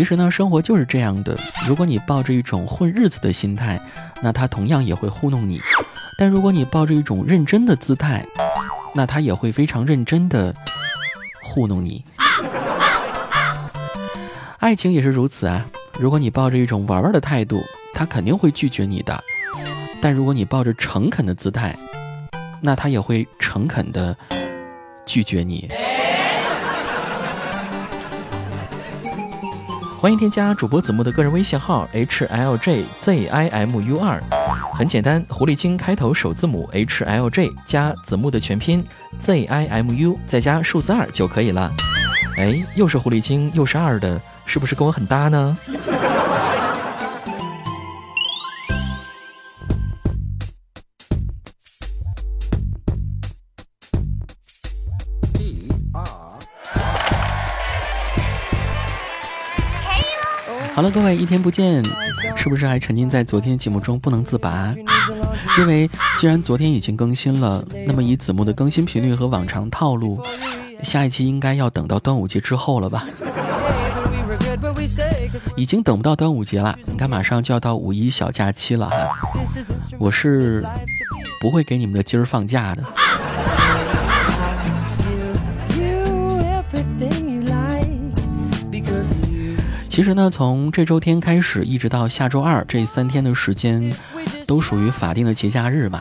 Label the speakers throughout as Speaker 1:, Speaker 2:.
Speaker 1: 其实呢，生活就是这样的。如果你抱着一种混日子的心态，那他同样也会糊弄你；但如果你抱着一种认真的姿态，那他也会非常认真的糊弄你。爱情也是如此啊！如果你抱着一种玩玩的态度，他肯定会拒绝你的；但如果你抱着诚恳的姿态，那他也会诚恳的拒绝你。欢迎添加主播子木的个人微信号 h l j z i m u 二，很简单，狐狸精开头首字母 h l j 加子木的全拼 z i m u 再加数字二就可以了。哎，又是狐狸精又是二的，是不是跟我很搭呢？各位，一天不见，是不是还沉浸在昨天节目中不能自拔？因为既然昨天已经更新了，那么以子木的更新频率和往常套路，下一期应该要等到端午节之后了吧？已经等不到端午节了，你看马上就要到五一小假期了哈，我是不会给你们的今儿放假的。其实呢，从这周天开始，一直到下周二这三天的时间，都属于法定的节假日吧。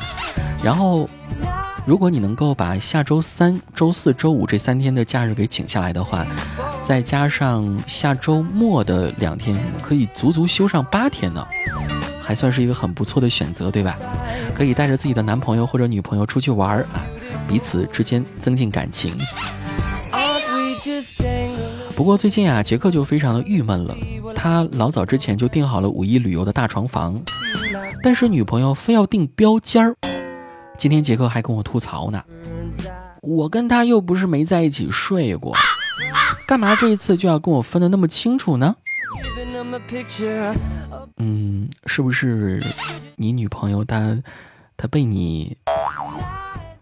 Speaker 1: 然后，如果你能够把下周三、周四周五这三天的假日给请下来的话，再加上下周末的两天，可以足足休上八天呢，还算是一个很不错的选择，对吧？可以带着自己的男朋友或者女朋友出去玩啊，彼此之间增进感情。不过最近啊，杰克就非常的郁闷了。他老早之前就订好了五一旅游的大床房，但是女朋友非要订标间儿。今天杰克还跟我吐槽呢，我跟他又不是没在一起睡过，干嘛这一次就要跟我分的那么清楚呢？嗯，是不是你女朋友她她被你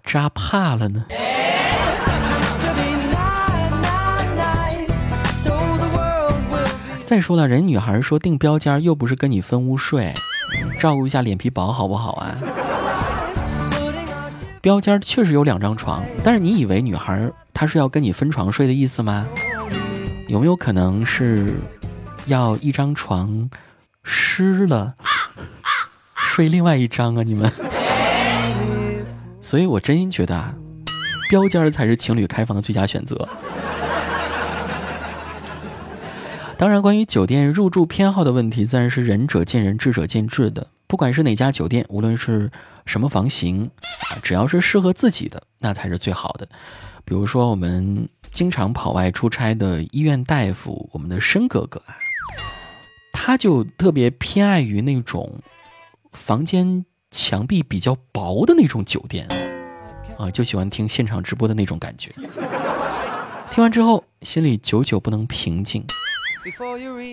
Speaker 1: 扎怕了呢？再说了，人女孩说订标间又不是跟你分屋睡，照顾一下脸皮薄好不好啊？标间确实有两张床，但是你以为女孩她是要跟你分床睡的意思吗？有没有可能是要一张床湿了睡另外一张啊？你们？所以我真心觉得啊，标间才是情侣开房的最佳选择。当然，关于酒店入住偏好的问题，自然是仁者见仁，智者见智的。不管是哪家酒店，无论是什么房型，啊只要是适合自己的，那才是最好的。比如说，我们经常跑外出差的医院大夫，我们的申哥哥啊，他就特别偏爱于那种房间墙壁比较薄的那种酒店啊，就喜欢听现场直播的那种感觉。听完之后，心里久久不能平静。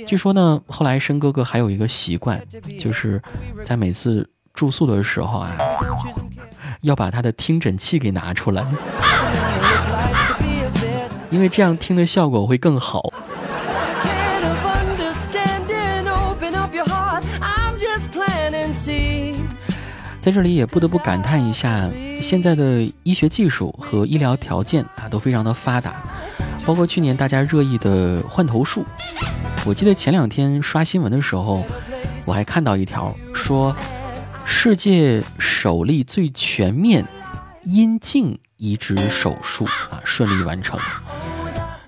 Speaker 1: 据说呢，后来申哥哥还有一个习惯，就是在每次住宿的时候啊，要把他的听诊器给拿出来，因为这样听的效果会更好。在这里也不得不感叹一下，现在的医学技术和医疗条件啊都非常的发达。包括去年大家热议的换头术，我记得前两天刷新闻的时候，我还看到一条说，世界首例最全面阴茎移植手术啊顺利完成。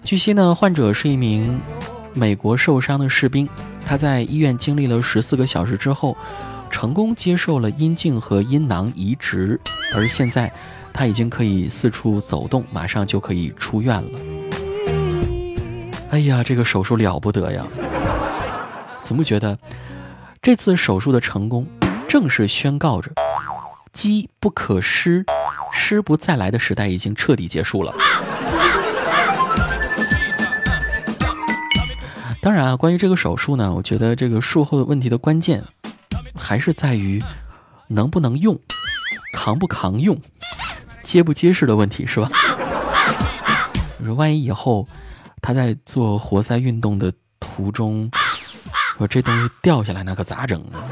Speaker 1: 据悉呢，患者是一名美国受伤的士兵，他在医院经历了十四个小时之后，成功接受了阴茎和阴囊移植，而现在他已经可以四处走动，马上就可以出院了。哎呀，这个手术了不得呀！子木觉得，这次手术的成功，正是宣告着“机不可失，失不再来”的时代已经彻底结束了。当然啊，关于这个手术呢，我觉得这个术后的问题的关键，还是在于能不能用，扛不扛用，结不结实的问题，是吧？你说万一以后……他在做活塞运动的途中，说这东西掉下来那可咋整啊？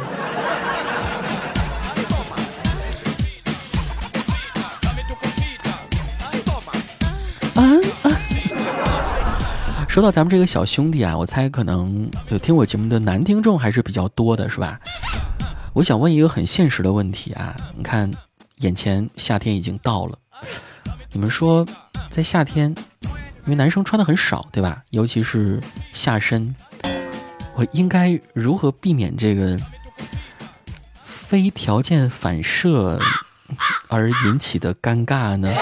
Speaker 1: 说到咱们这个小兄弟啊，我猜可能就听我节目的男听众还是比较多的，是吧？我想问一个很现实的问题啊，你看，眼前夏天已经到了，你们说，在夏天，因为男生穿的很少，对吧？尤其是下身，我应该如何避免这个非条件反射而引起的尴尬呢？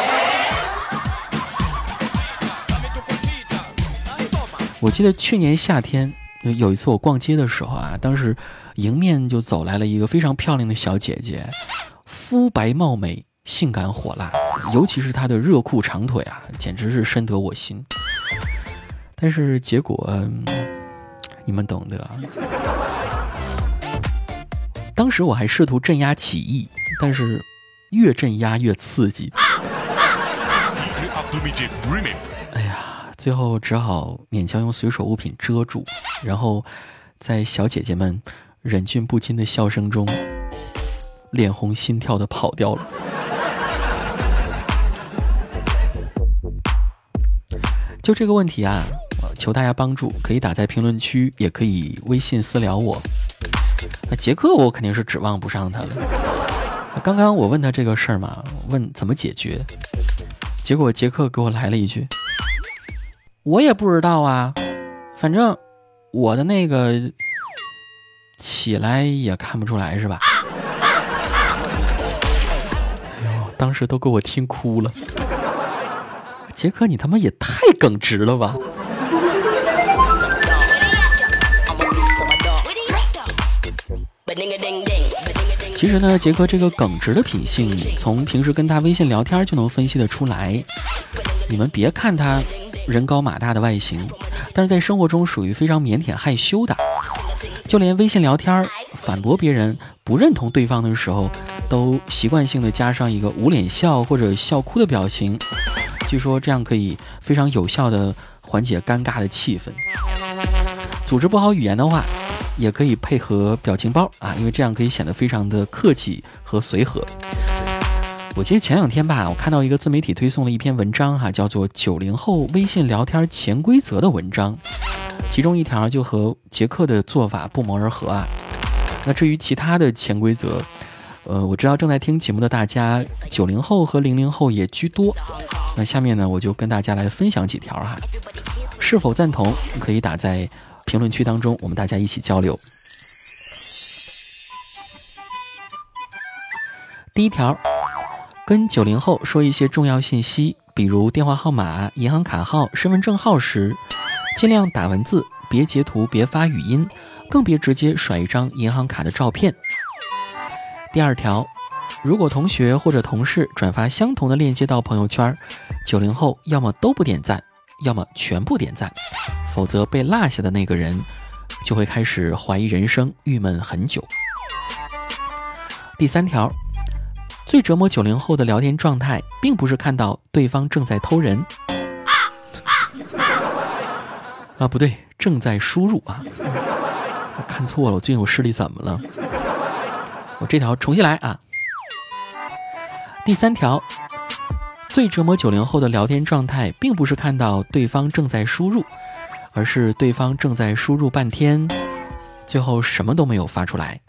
Speaker 1: 我记得去年夏天有一次我逛街的时候啊，当时迎面就走来了一个非常漂亮的小姐姐，肤白貌美，性感火辣，尤其是他的热裤长腿啊，简直是深得我心。但是结果你们懂得。当时我还试图镇压起义，但是越镇压越刺激。哎呀！最后只好勉强用随手物品遮住，然后在小姐姐们忍俊不禁的笑声中，脸红心跳的跑掉了。就这个问题啊，求大家帮助，可以打在评论区，也可以微信私聊我。那杰克我肯定是指望不上他了。刚刚我问他这个事儿嘛，问怎么解决，结果杰克给我来了一句。我也不知道啊，反正我的那个起来也看不出来，是吧？哎呦，当时都给我听哭了。杰克，你他妈也太耿直了吧！其实呢，杰克这个耿直的品性，从平时跟他微信聊天就能分析得出来。你们别看他。人高马大的外形，但是在生活中属于非常腼腆害羞的，就连微信聊天反驳别人不认同对方的时候，都习惯性的加上一个捂脸笑或者笑哭的表情。据说这样可以非常有效的缓解尴尬的气氛。组织不好语言的话，也可以配合表情包啊，因为这样可以显得非常的客气和随和。我记得前两天吧，我看到一个自媒体推送了一篇文章哈，叫做《九零后微信聊天潜规则》的文章，其中一条就和杰克的做法不谋而合啊。那至于其他的潜规则，呃，我知道正在听节目的大家九零后和零零后也居多，那下面呢，我就跟大家来分享几条哈，是否赞同可以打在评论区当中，我们大家一起交流。第一条。跟九零后说一些重要信息，比如电话号码、银行卡号、身份证号时，尽量打文字，别截图，别发语音，更别直接甩一张银行卡的照片。第二条，如果同学或者同事转发相同的链接到朋友圈，九零后要么都不点赞，要么全部点赞，否则被落下的那个人就会开始怀疑人生，郁闷很久。第三条。最折磨九零后的聊天状态，并不是看到对方正在偷人，啊，不对，正在输入啊，我看错了，我最近我视力怎么了？我这条重新来啊。第三条，最折磨九零后的聊天状态，并不是看到对方正在输入，而是对方正在输入半天，最后什么都没有发出来。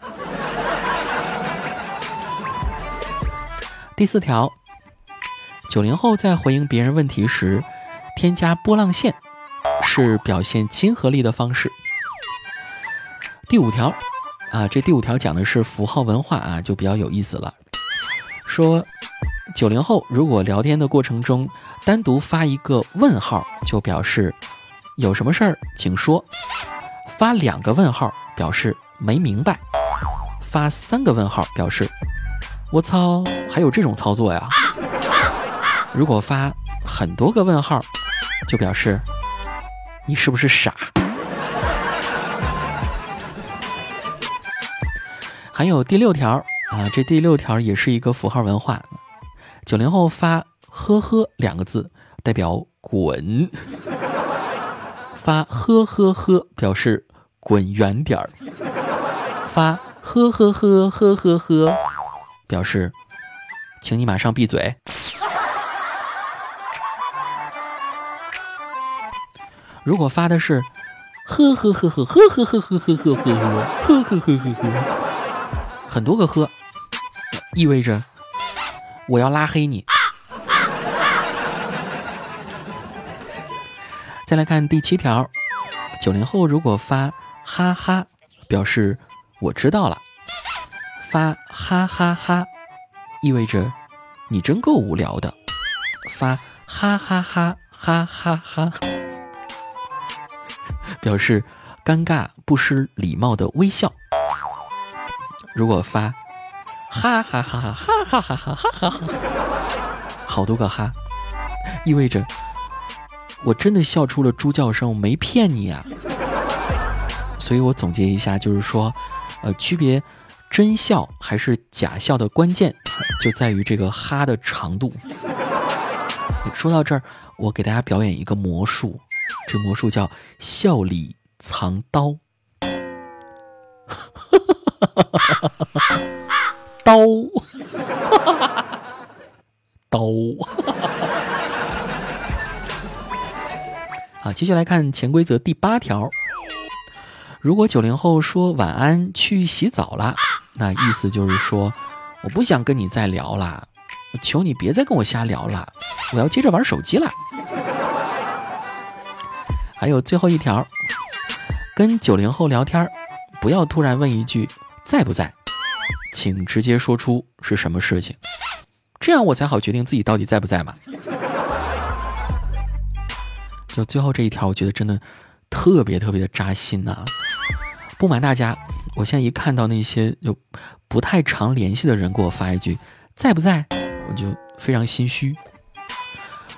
Speaker 1: 第四条，九零后在回应别人问题时，添加波浪线是表现亲和力的方式。第五条，啊，这第五条讲的是符号文化啊，就比较有意思了。说九零后如果聊天的过程中单独发一个问号，就表示有什么事儿请说；发两个问号表示没明白；发三个问号表示。我操，还有这种操作呀？如果发很多个问号，就表示你是不是傻？还有第六条啊，这第六条也是一个符号文化。九零后发“呵呵”两个字，代表滚；发呵呵呵表示滚远点儿，发呵呵呵呵呵呵表示请你马上闭嘴。如果发的是呵呵呵呵呵呵呵呵呵呵呵呵呵呵呵呵，很多个呵，意味着我要拉黑你。再来看第七条，九零后如果发哈哈，表示我知道了；发哈哈哈，意味着你真够无聊的；发哈哈哈哈哈哈，表示尴尬不失礼貌的微笑。如果发哈哈哈哈哈哈哈哈哈哈，好多个哈，意味着。我真的笑出了猪叫声，我没骗你啊！所以我总结一下，就是说，呃，区别真笑还是假笑的关键，就在于这个哈的长度。说到这儿，我给大家表演一个魔术，这魔术叫笑里藏刀，哈 刀，刀。啊，继续来看潜规则第八条。如果九零后说晚安去洗澡了，那意思就是说我不想跟你再聊了，我求你别再跟我瞎聊了，我要接着玩手机了。还有最后一条，跟九零后聊天，不要突然问一句在不在，请直接说出是什么事情，这样我才好决定自己到底在不在嘛。就最后这一条，我觉得真的特别特别的扎心呐！不瞒大家，我现在一看到那些就不太常联系的人给我发一句“在不在”，我就非常心虚。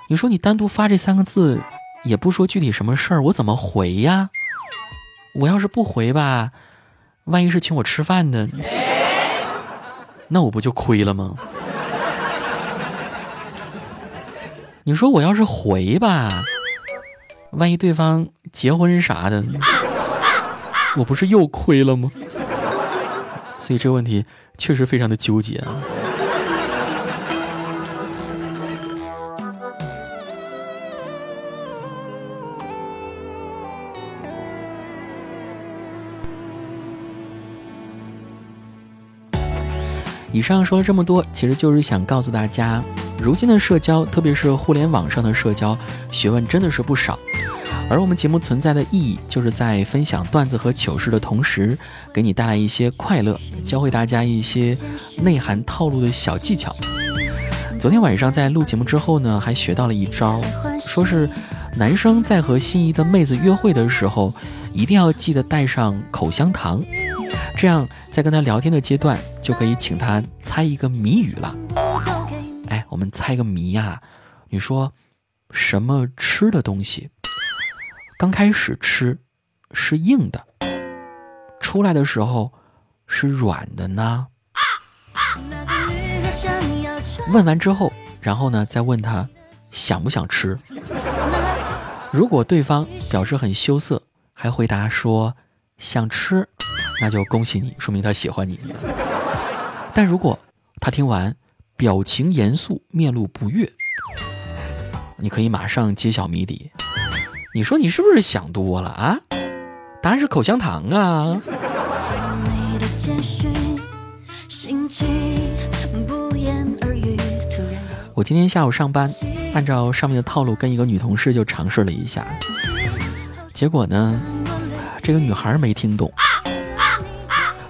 Speaker 1: 你说你单独发这三个字，也不说具体什么事儿，我怎么回呀？我要是不回吧，万一是请我吃饭的，那我不就亏了吗？你说我要是回吧？万一对方结婚啥的，我不是又亏了吗？所以这个问题确实非常的纠结啊。以上说了这么多，其实就是想告诉大家，如今的社交，特别是互联网上的社交，学问真的是不少。而我们节目存在的意义，就是在分享段子和糗事的同时，给你带来一些快乐，教会大家一些内涵套路的小技巧。昨天晚上在录节目之后呢，还学到了一招，说是男生在和心仪的妹子约会的时候，一定要记得带上口香糖，这样在跟他聊天的阶段，就可以请他猜一个谜语了。哎，我们猜个谜呀？你说什么吃的东西？刚开始吃是硬的，出来的时候是软的呢。问完之后，然后呢再问他想不想吃。如果对方表示很羞涩，还回答说想吃，那就恭喜你，说明他喜欢你。但如果他听完表情严肃，面露不悦，你可以马上揭晓谜底。你说你是不是想多了啊？答案是口香糖啊！我今天下午上班，按照上面的套路跟一个女同事就尝试了一下，结果呢，这个女孩没听懂，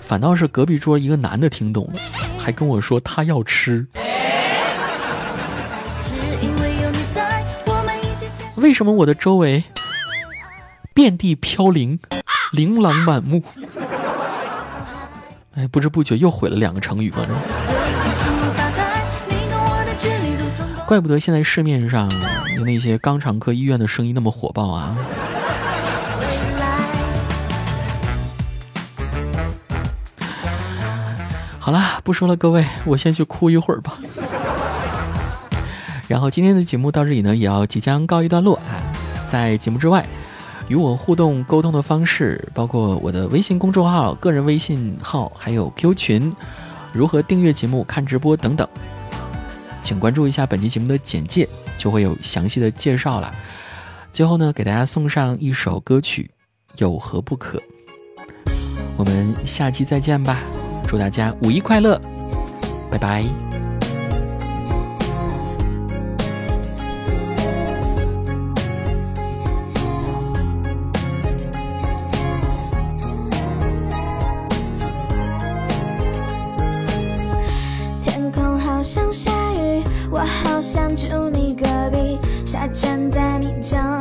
Speaker 1: 反倒是隔壁桌一个男的听懂了，还跟我说他要吃。为什么我的周围？遍地飘零，琳琅满目。哎，不知不觉又毁了两个成语嘛。怪不得现在市面上有那些肛肠科医院的生意那么火爆啊。好了，不说了，各位，我先去哭一会儿吧。然后今天的节目到这里呢，也要即将告一段落啊。在节目之外。与我互动沟通的方式，包括我的微信公众号、个人微信号，还有 Q 群，如何订阅节目、看直播等等，请关注一下本期节目的简介，就会有详细的介绍了。最后呢，给大家送上一首歌曲，有何不可？我们下期再见吧，祝大家五一快乐，拜拜。
Speaker 2: 站在你家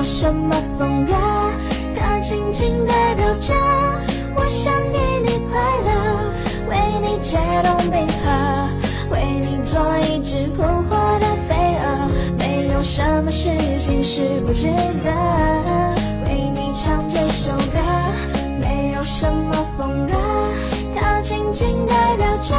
Speaker 2: 有什么风格？它仅仅代表着我想给你快乐，为你解冻冰河，为你做一只扑火的飞蛾。没有什么事情是不值得，为你唱这首歌。没有什么风格，它仅仅代表着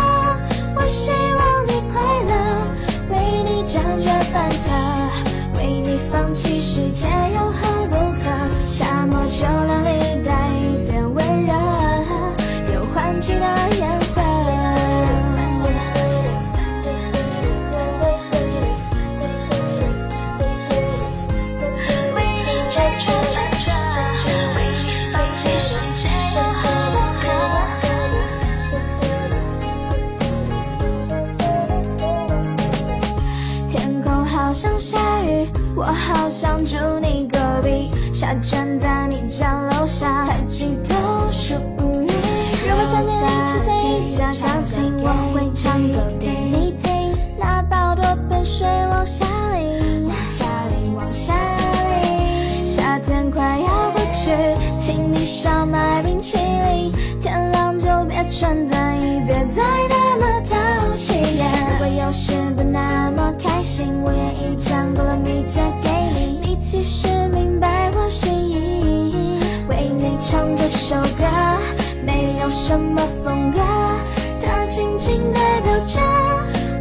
Speaker 2: 仅代表着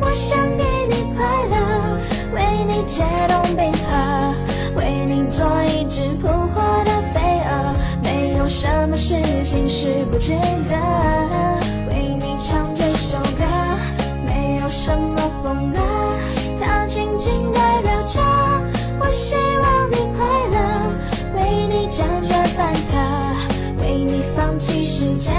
Speaker 2: 我想给你快乐为你解冻冰河为你做一只扑火的飞蛾没有什么事情是不值得为你唱这首歌没有什么风格它仅仅代表着我希望你快乐为你辗转反侧为你放弃世界